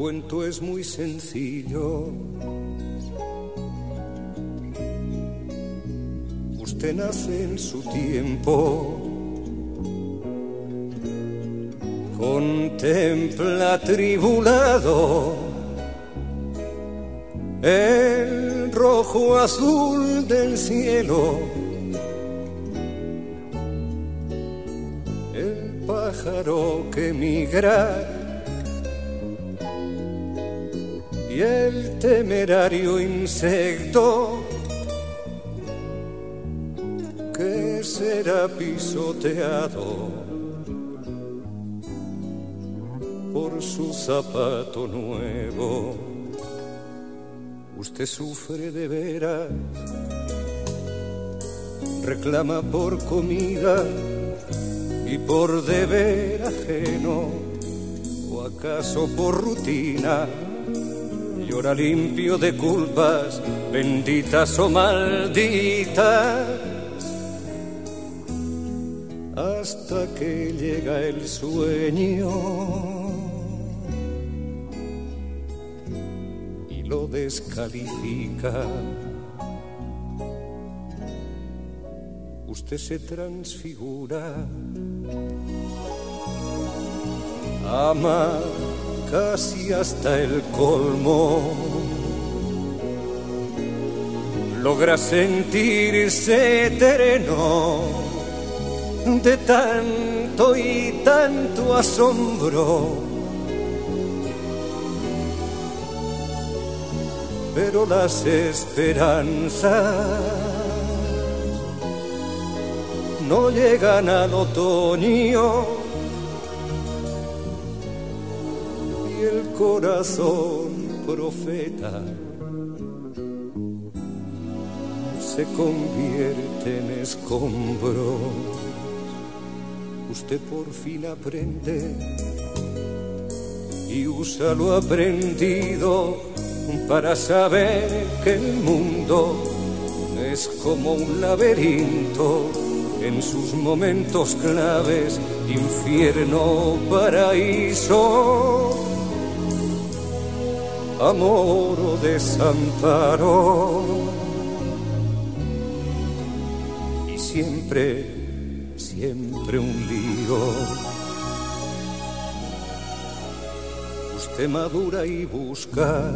cuento es muy sencillo. Usted nace en su tiempo. Contempla tribulado el rojo azul del cielo. El pájaro que migra y el temerario insecto que será pisoteado por su zapato nuevo. Usted sufre de veras, reclama por comida y por deber ajeno, o acaso por rutina llora limpio de culpas, benditas o malditas, hasta que llega el sueño y lo descalifica. Usted se transfigura, ama casi hasta el colmo. Logra sentirse terreno de tanto y tanto asombro. Pero las esperanzas no llegan al otoño corazón profeta se convierte en escombro. Usted por fin aprende y usa lo aprendido para saber que el mundo es como un laberinto en sus momentos claves, infierno, paraíso amor o desamparo. Y siempre, siempre un lío. Usted madura y busca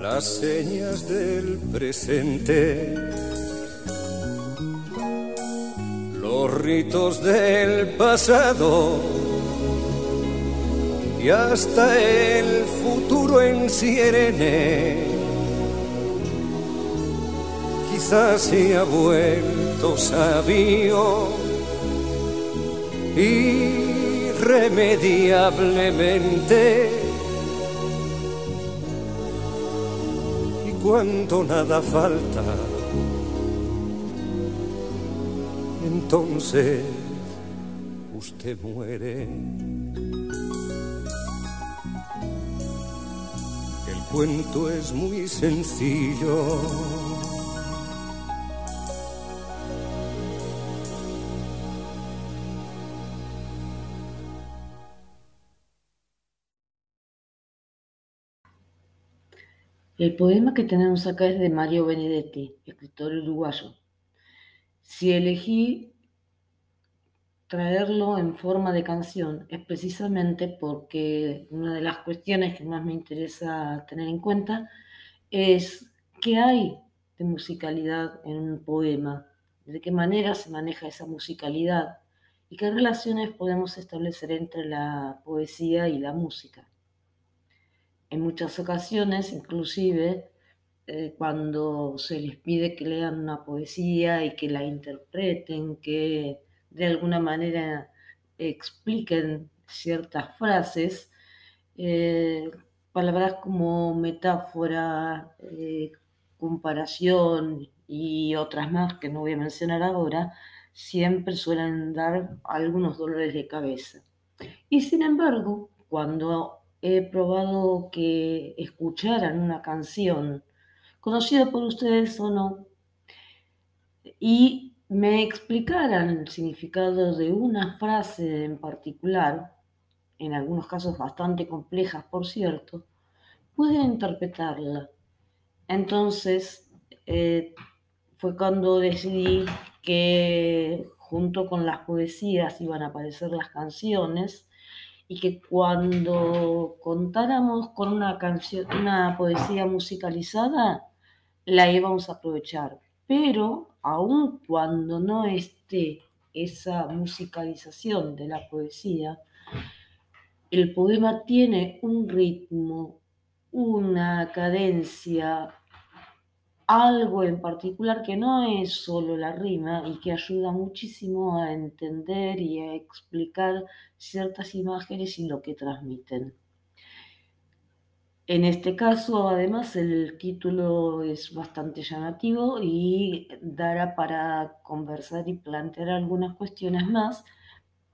las señas del presente. Los ritos del pasado y hasta el futuro en Sirene. Quizás se ha vuelto sabio irremediablemente. Y cuando nada falta, entonces usted muere. Cuento es muy sencillo. El poema que tenemos acá es de Mario Benedetti, escritor uruguayo. Si elegí traerlo en forma de canción es precisamente porque una de las cuestiones que más me interesa tener en cuenta es qué hay de musicalidad en un poema, de qué manera se maneja esa musicalidad y qué relaciones podemos establecer entre la poesía y la música. En muchas ocasiones, inclusive, eh, cuando se les pide que lean una poesía y que la interpreten, que de alguna manera expliquen ciertas frases, eh, palabras como metáfora, eh, comparación y otras más que no voy a mencionar ahora, siempre suelen dar algunos dolores de cabeza. Y sin embargo, cuando he probado que escucharan una canción, conocida por ustedes o no, y me explicaran el significado de una frase en particular, en algunos casos bastante complejas, por cierto, pueden interpretarla. Entonces, eh, fue cuando decidí que junto con las poesías iban a aparecer las canciones y que cuando contáramos con una canción, una poesía musicalizada, la íbamos a aprovechar. Pero aun cuando no esté esa musicalización de la poesía, el poema tiene un ritmo, una cadencia, algo en particular que no es solo la rima y que ayuda muchísimo a entender y a explicar ciertas imágenes y lo que transmiten. En este caso, además, el título es bastante llamativo y dará para conversar y plantear algunas cuestiones más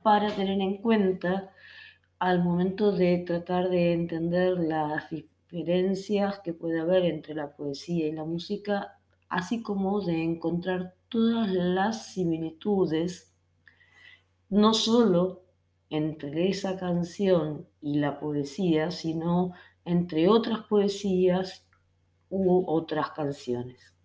para tener en cuenta al momento de tratar de entender las diferencias que puede haber entre la poesía y la música, así como de encontrar todas las similitudes, no solo entre esa canción y la poesía, sino entre otras poesías u otras canciones.